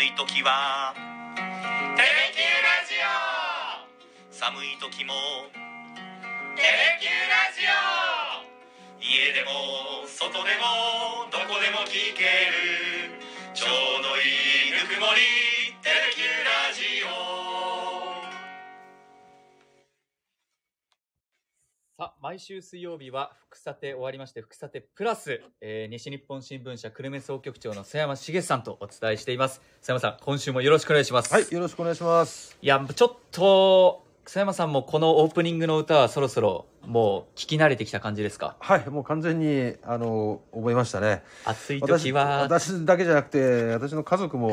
暑い時は「テレキューラジオ」寒い時も「テレキューラジオ」家でも外でもどこでも聞ける。ちょうどいいぬくもり「テレキューラジオ」毎週水曜日は、福さて終わりまして、福さてプラス、えー西日本新聞社久留米総局長の佐山茂さんとお伝えしています。佐山さん、今週もよろしくお願いします。はい、よろしくお願いします。いや、ちょっと、佐山さんもこのオープニングの歌はそろそろもう聞き慣れてきた感じですか？はい、もう完全にあの覚えましたね。暑い私時は、私だけじゃなくて私の家族も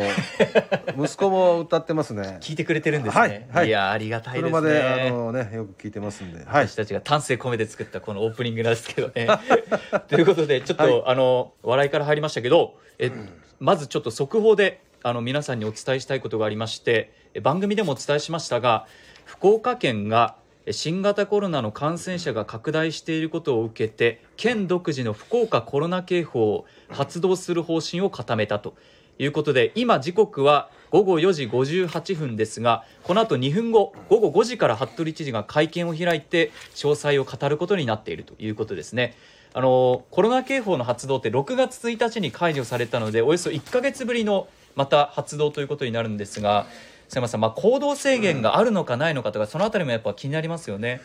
息子も歌ってますね。聞いてくれてるんですね。はいはいや、ありがたいですね。車であのねよく聞いてますんで。はい私。たちが丹精込めて作ったこのオープニングなんですけどね。ということでちょっと、はいあの笑いから入りましたけどえまずちょっと速報であの皆さんにお伝えしたいことがありまして番組でもお伝えしましたが福岡県が新型コロナの感染者が拡大していることを受けて県独自の福岡コロナ警報を発動する方針を固めたと。いうことで今時刻は午後4時58分ですがこの後2分後午後5時から服部知事が会見を開いて詳細を語ることになっていると。いうことですね。あのコロナ警報の発動って6月1日に解除されたのでおよそ1か月ぶりのまた発動ということになるんですが佐山さん、まあ、行動制限があるのかないのかとかそのあたりもやっぱ気になりますよね。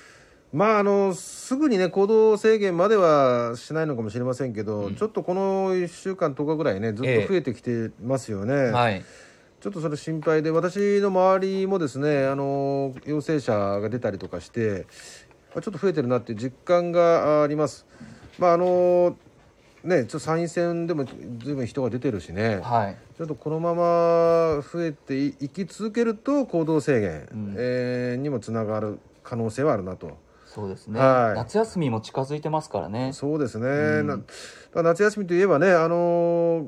まああのすぐにね行動制限まではしないのかもしれませんけど、ちょっとこの1週間10日ぐらいねずっと増えてきてますよね。はいちょっとそれ心配で私の周りもですねあの陽性者が出たりとかしてまあちょっと増えてるなっていう実感があります。まああのねちょっと参院選でもずいぶん人が出てるしね、はい。ちょっとこのまま増えていいき続けると行動制限、ん。えーにもつながる可能性はあるなと。そうですね、はい。夏休みも近づいてますからね。そうですね、うん。夏休みといえばね、あの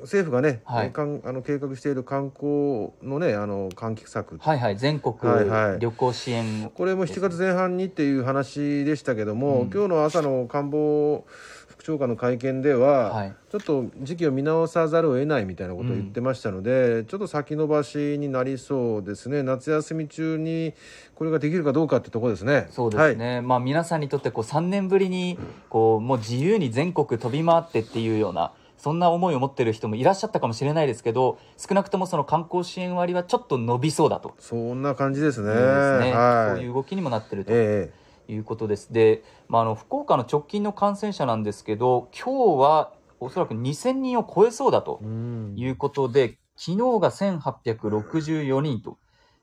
政府がね、はい。かんあの計画している観光のねあの喚起策。はいはい。全国はいはい。旅行支援、これも7月前半にっていう話でしたけども、うん。今日の朝の官房副長官の会見では、はい。ちょっと時期を見直さざるを得ないみたいなことを言ってましたので、ちょっと先延ばしになりそうですね。夏休み中にこれができるかどうかってところですね。そうですね、まあ皆さんにとってこう3年ぶりにこうもう自由に全国飛び回ってっていうようなそんな思いを持ってる人もいらっしゃったかもしれないですけど少なくともその観光支援割はちょっと伸びそうだと。そんな感じですね。いうね。はい。そういう動きにもなってると。えいうことです。で、まあ、あの福岡の直近の感染者なんですけど今日はおそらく2000人を超えそうだということで、昨日が1864人と、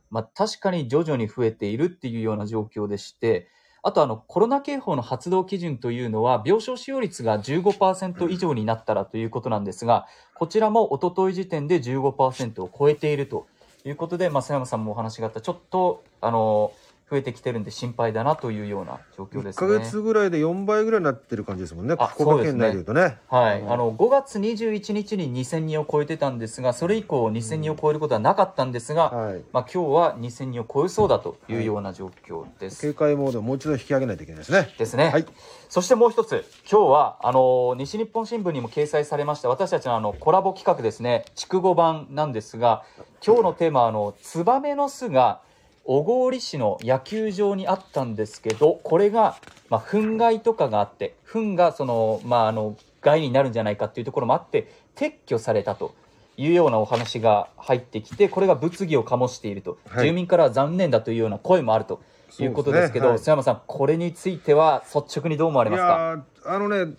まあ、確かに徐々に増えているっていうような状況でして、あとあのコロナ警報の発動基準というのは、病床使用率が15%以上になったらということなんですが、こちらも一昨日時点で15%を超えているということで、増山さんもお話があった、ちょっとあの増えてきてるんで心配だなというような状況で1すね。ヶ月ぐらいで4倍ぐらいになってる感じですもんね、あ福岡県内でいうとね。はい、あの5月21日に2000人を超えてたんですが、それ以降、2000人を超えることはなかったんですが、はい、まあ今日は2000人を超えそうだというような状況です。警戒モードをもう一度引き上げないといけないですね。ですね、はいそしてもう一つ、今日はあの西日本新聞にも掲載されました私たちのあのコラボ企画ですね、筑後版なんですが、今日のテーマはあのツバメの巣が小郡市の野球場にあったんですけど、これが、まあ、糞害とかがあって、糞がその、まあ、あの害になるんじゃないかっていうところもあって、撤去されたと。いうようなお話が入ってきて、これが物議を醸していると、はい住民からは残念だというような声もあるということですけど、そうですね須山さん、これについては率直にどう思われいますか？あのね、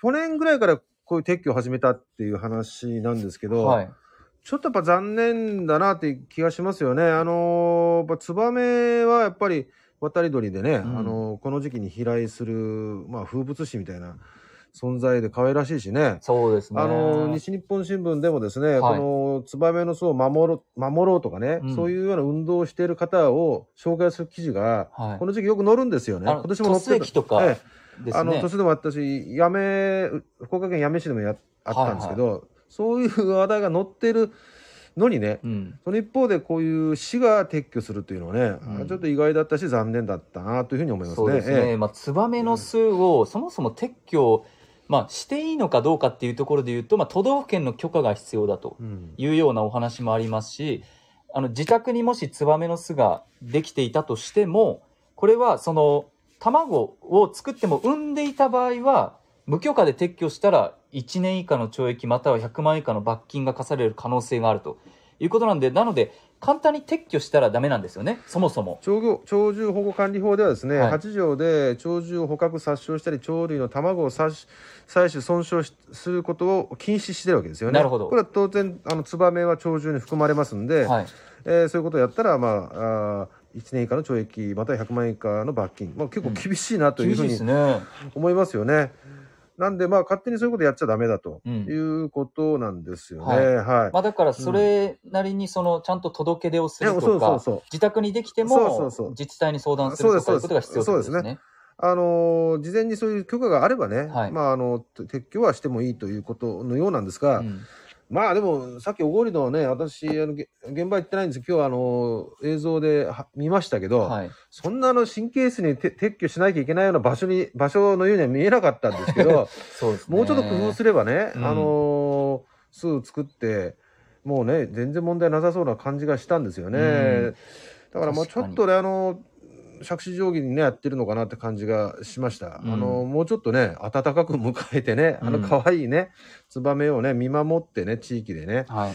去年ぐらいからこういう撤去を始めたっていう話なんですけど、はい。ちょっとやっぱ残念だなっていう気がしますよね。あのーやっぱツバメはやっぱり渡り鳥でね、んあのーこの時期に飛来する、まあ、風物詩みたいな存在で可愛らしいしね。そうですね。あのー西日本新聞でもですね、はいこのツバメの巣を守ろう守ろうとかね、うんそういうような運動をしている方を紹介する記事が、はいこの時期よく載るんですよね。今年も載って鳥栖駅とかええ。あの年でもあったし、八女福岡県八女市でもやあったんですけど、そういう話題が載ってるのにね、うん。その一方でこういう市が撤去するというのはね、うんちょっと意外だったし残念だったなというふうに思いますね。そうですね。ええまあ、ツバメの巣をそもそも撤去まあ、していいのかどうかっていうところで言うと、まあ、都道府県の許可が必要だとうんいうようなお話もありますし、あの、自宅にもしツバメの巣ができていたとしても、これはその、卵を作っても産んでいた場合は、無許可で撤去したら1年以下の懲役または100万円以下の罰金が課される可能性があるということなんで、なので、簡単に撤去したらダメなんですよね、そもそも。鳥獣保護管理法ではですね、はい8条で鳥獣を捕獲殺傷したり鳥類の卵を採取損傷しすることを禁止してるわけですよね。なるほどこれは当然あのツバメは鳥獣に含まれますんで、はい。えーそういうことをやったら、まあ、あ1年以下の懲役または100万円以下の罰金、まあ、結構厳しいなというふうに。思いますよね。なんで、まあ、勝手にそういうことやっちゃダメだとうん。いうことなんですよね。はい。はい。まあだからそれなりにそのちゃんと届け出をするとかそうそうそう、自宅にできてそうもそうそう。自治体に相談するとかいうことが必要ってことですね。あのー事前にそういう許可があればね、はい。まあ、あの撤去はしてもいいということのようなんですが、うんまあでもさっきおごりのね私あのげ現場行ってないんですけど今日はあの映像では見ましたけど、はい。そんなあの神経質にて撤去しなきゃいけないような場所に場所のようには見えなかったんですけど そうですね。もうちょっと工夫すればね、うんあの巣を作ってもうね全然問題なさそうな感じがしたんですよね。うんだからまあちょっとねあの杓子定規にねやってるのかなって感じがしました。うんあのもうちょっとね温かく迎えてね、あのうん可愛いねツバメをね見守ってね地域でねはい。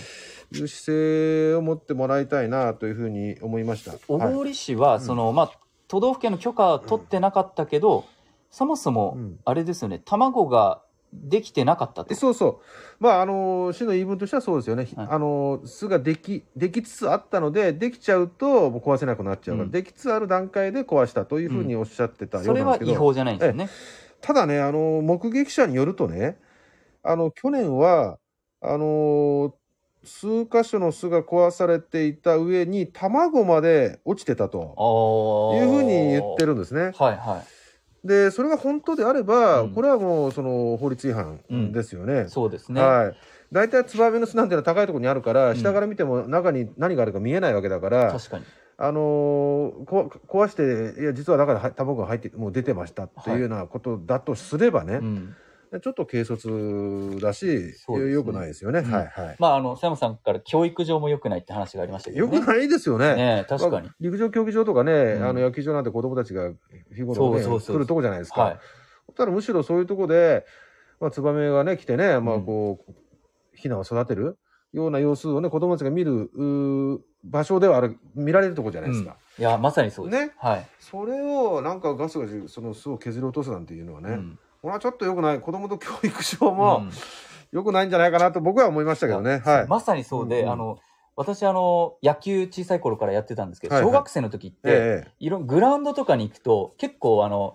いう姿勢を持ってもらいたいなというふうに思いました。小はい郡市は、その、まあ、都道府県の許可は取ってなかったけど、そもそもうん、あれですよね、卵ができてなかったとえ。そうそう、まあ、あの市の言い分としてはそうですよね、はいあの巣ができできつつあったので、できちゃうともう壊せなくなっちゃうから、うんできつつある段階で壊したというふうにおっしゃってたよそうれなんですけど、は違法じゃないんですよね。ただね、あの目撃者によるとね、あの去年はあの数箇所の巣が壊されていた上に、卵まで落ちてたと。いうふうに言ってるんですね。はいはい。で、それが本当であれば、うんこれはもうその法律違反ですよね。そうですね。はい。大体ツバメの巣なんてのは高いところにあるから、ん下から見ても中に何があるか見えないわけだから、確かに。あのーこ壊して、いや、実はだからは卵が入って、もう出てましたっていうようなことだとすればね、うん。ちょっと軽率だし、そうですね良くないですよね。うんはいはい。まあ、あの、佐山さんから教育上も良くないって話がありましたけどね。良くないですよね。ねえ確かにまあ。陸上競技場とかね、うんあの野球場なんて子供たちが日頃ね、そうそうそう来るとこじゃないですか。はい。ただむしろそういうとこで、まあ、ツバメがね、来てね、まあこう、ヒナを育てるような様子をね、子供たちが見るうー場所ではある、見られるとこじゃないですか。いや、まさにそうです。ねはい。それをなんかガスガスその巣を削り落とすなんていうのはね、うんこれはちょっと良くない。子供と教育上もうん良くないんじゃないかなと僕は思いましたけどね。はい。まさにそうで、うんうんあの、私、あの、野球小さい頃からやってたんですけど、はいはい小学生の時って、ええいろグラウンドとかに行くと、結構あの、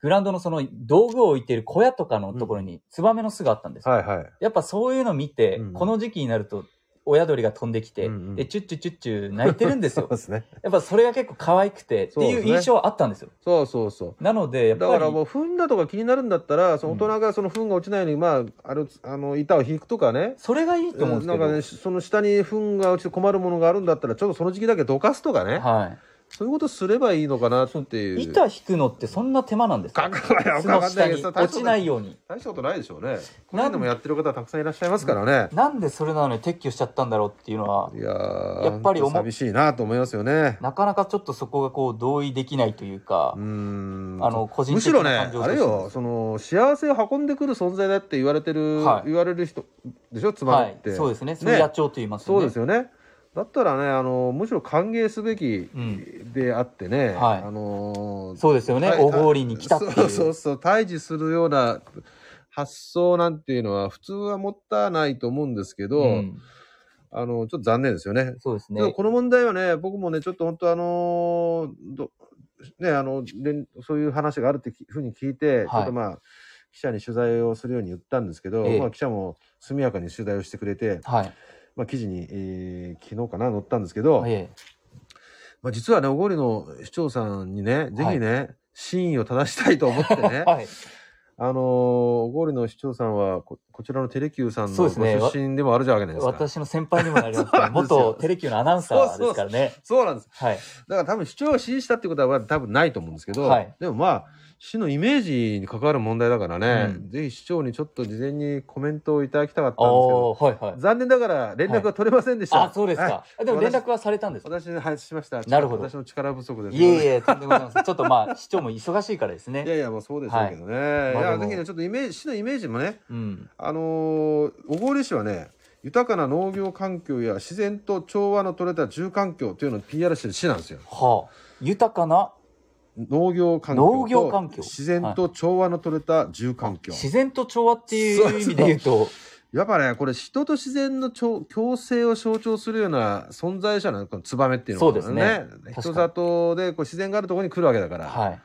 グラウンドのその道具を置いている小屋とかのところにツバメの巣があったんですよ。はいはい。やっぱそういうの見て、うんこの時期になると親鳥が飛んできて、うんうんでチュッチュチュッチュ鳴いてるんです そうよで。すね。やっぱそれが結構可愛くてっていう印象はあったんですよ。そうそうそう。なので、やっぱり。だからもう糞だとか気になるんだったら、その大人がその糞が落ちないように、まあ、ある、あの、板を引くとかね。それがいいと思うんですけど。なんかね、その下に糞が落ちて困るものがあるんだったら、ちょっとその時期だけどかすとかね。はい。そういうことすればいいのかなっていう。板引くのってそんな手間なんですか？かかない巣の下に落ちないように。大したことないでしょうね。こういうのもやってる方たくさんいらっしゃいますからね。なんでそれなのに撤去しちゃったんだろうっていうのは、いやーやっぱり寂しいなと思いますよね。なかなかちょっとそこがこう同意できないというかうー、んあの個人的むしろね、あれよ、その幸せを運んでくる存在だって言われてる、はい言われる人でしょ、つまはいりって。、そうですね。それ野鳥と言いますよそうね。ですよね。だったらね、あのむしろ歓迎すべきうんであってね、はいあのそうですよね。はい大氷に来たっていう。そうそうそう、対峙するような発想なんていうのは普通は持たないと思うんですけど、うんあのちょっと残念ですよね。そうですね。この問題はね、僕もね、ちょっと本当あのどね、あの、連そういう話があるってふうに聞いて、はいちょっとまあ、記者に取材をするように言ったんですけど、ええまあ記者も速やかに取材をしてくれて、はい。まあ記事に、えー昨日かな載ったんですけど、えまあ実はね、小郡の市長さんにね、ぜひね、真意を正したいと思ってねえ、はい。あのー、小郡の市長さんはこ、こちらのテレキューさんの出身でもあるじゃないですか。私の先輩にもなりますけど、そうなんですよ元テレキューのアナウンサーですからね。そうなんです。はい。だから多分市長を支持したってことは多分ないと思うんですけど、はいでもまあ市のイメージに関わる問題だからね、うん。ぜひ市長にちょっと事前にコメントをいただきたかったんですけど。はいはい。残念ながら連絡が取れませんでした、あそうですか。はあでも連絡はされたんですか？私に配しました。なるほど。私の力不足です。いえいえとんでもございません。ちょっとまあ市長も忙しいからですいやねいやもうそうでしょうけどね、い、まあでも。やぜひねちょっとイメージ市のイメージもねうん。あのー小郡市はね豊かな農業環境や自然と調和の取れた住環境というのを PR してる市なんですよ。はあ。豊かな農業環境農業環境。と自然と調和の取れた住環境、自然と調和っていう意味で言うと。やっぱねこれ人と自然の調共生を象徴するような存在者なのこのツバメっていうのはそうですね。人里でこう自然があるところに来るわけだから、はい。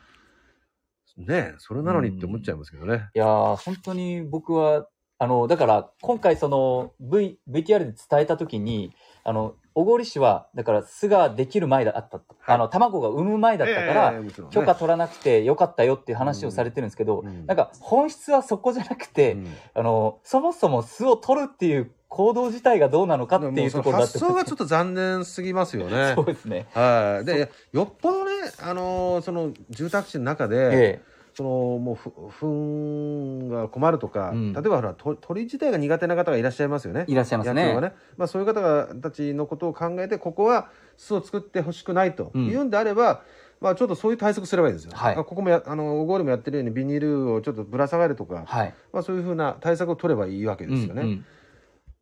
ねそれなのにって思っちゃいますけどね、いやー本当に僕はあのだから今回その v VTR で伝えた時にあの小郡市はだから巣ができる前だったと、はい。あの卵が産む前だったから、許可取らなくてよかったよっていう話をされてるんですけど、うん。なんか本質はそこじゃなくて、うん。あのそもそも巣を取るっていう行動自体がどうなのかっていうところだって発想がちょっと残念すぎますよね。そうですね。はい。でよっぽどねあのーその住宅地の中で、えそのもうふ糞が困るとか、うん例えばほらと鳥自体が苦手な方がいらっしゃいますよねえいらっしゃいますね。ね、まあ、そういう方がたちのことを考えてここは巣を作ってほしくないとうんいうんであれば、まあ、ちょっとそういう対策すればいいんですよ。はいあここもやあの小郡もやってるようにビニールをちょっとぶら下がるとか、はい。まあ、そういうふうな対策を取ればいいわけですよね。うんうん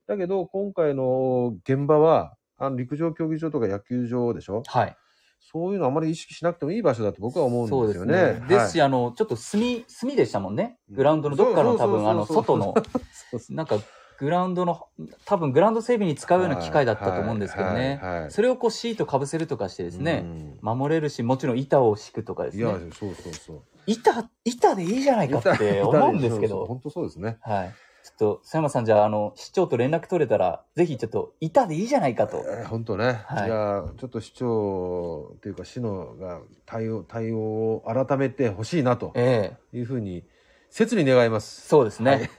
だけど今回の現場はあの陸上競技場とか野球場でしょはい。そういうのあまり意識しなくてもいい場所だと僕は思そううんでよね。ですすね。ですし、はいあの、ちょっと炭、炭でしたもんね。グラウンドのどっかの多分、あの、そうそうそうそう外の、そうそうなんか、グラウンドの、多分グラウンド整備に使うような機械だったと思うんですけどねはいはいはい。それをこうシートかぶせるとかしてですね、うん守れるし、もちろん板を敷くとかですいやね。そうそうそう。板、板でいいじゃないかって思うんですけど。本当そうですね。はい。ちょっと、佐山さんじゃあ、あの、市長と連絡取れたら、ぜひちょっと、板でいいじゃないかと。えー本当ね、はいじゃあちょっと市長というか市のが対応対応を改めてほしいなとええいうふうに切に願います。そうですね。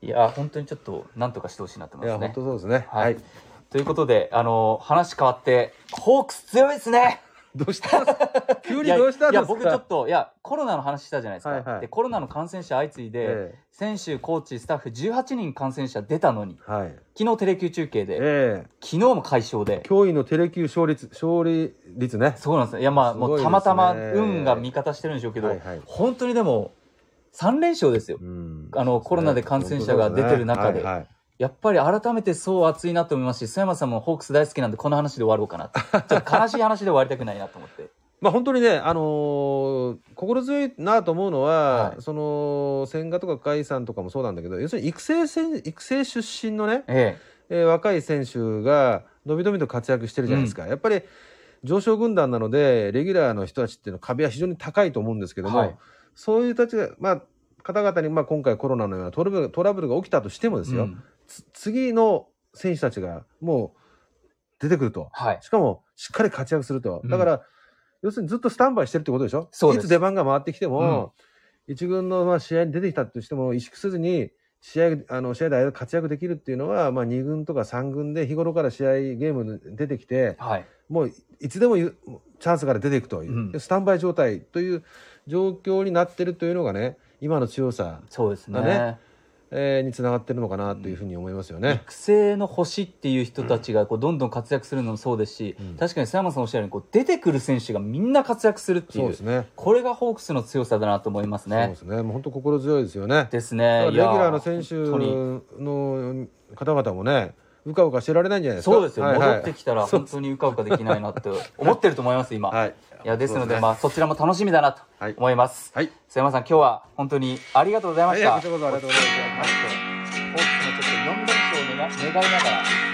い、や、本当にちょっと、なんとかしてほしいなと思いやいますね。本当そうですね。はいはい。ということで、あの、話変わって、ホークス強いですねどうした？んですか急にどうした？んですかいや、僕ちょっと、いや、コロナの話したじゃないですか。はいはい。で、コロナの感染者相次いで、え選手、コーチ、スタッフ18人感染者出たのに、えはい。昨日テレキュー中継で、ええ。昨日も快勝で、驚異のテレキュー勝率勝利率ね。そうなんですよ。いや、まあ、ね。もうたまたま運が味方してるんでしょうけど、はいはい。本当にでも、3連勝ですよ。うん。あのコロナで感染者が出てる中で。はいはいやっぱり改めてそう熱いなと思いますし、須山さんもホークス大好きなんで、この話で終わろうかなと。ちょっと悲しい話で終わりたくないなと思って。まあ本当にね、あのー心強いなと思うのは、はい。その千賀とか甲斐さんとかもそうなんだけど要するに育成選育成出身のね、ええ。ー若い選手が伸び伸びと活躍してるじゃないですか、やっぱり上昇軍団なのでレギュラーの人たちっていうのは壁は非常に高いと思うんですけども、はい。そういう人たちが、まあ、方々に、まあ、今回コロナのようなトラブルトラブルが起きたとしてもえですよ、うん。つ次の選手たちがもう出てくると。はい。しかもしっかり活躍すると。うん。だから、要するにずっとスタンバイしてるってことでしょ？いつ出番が回ってきても、一軍のまあ試合に出てきたとしても萎縮せずに試合あの試合で活躍できるっていうのは、まあ、2軍とか3軍で日頃から試合ゲームに出てきてはい。もういつでもゆチャンスから出ていくという、うん。スタンバイ状態という状況になってるというのがね今の強さ、そうですね。えーにつながってるのかなというふうに思いますよね。育成の星っていう人たちがこうどんどん活躍するのもそうですし、うん確かに佐山さんおっしゃるようにこう出てくる選手がみんな活躍するっていうね。これがホークスの強さだなと思いますねそうで。すね。もう本当心強いですよね。ですね。レギュラーの選手の方々もね、うかうかしてられないんじゃないですか。そうですよ、はいはい戻ってきたら本当にうかうかできないなって思ってると思います今、い、はい。やですのでねまあそちらも楽しみだなとはい思います、はい。須山さん今日は本当にありがとうございまはい、した、こちらこそありがとうございます。ホークスのちょっと4連勝を願願いながら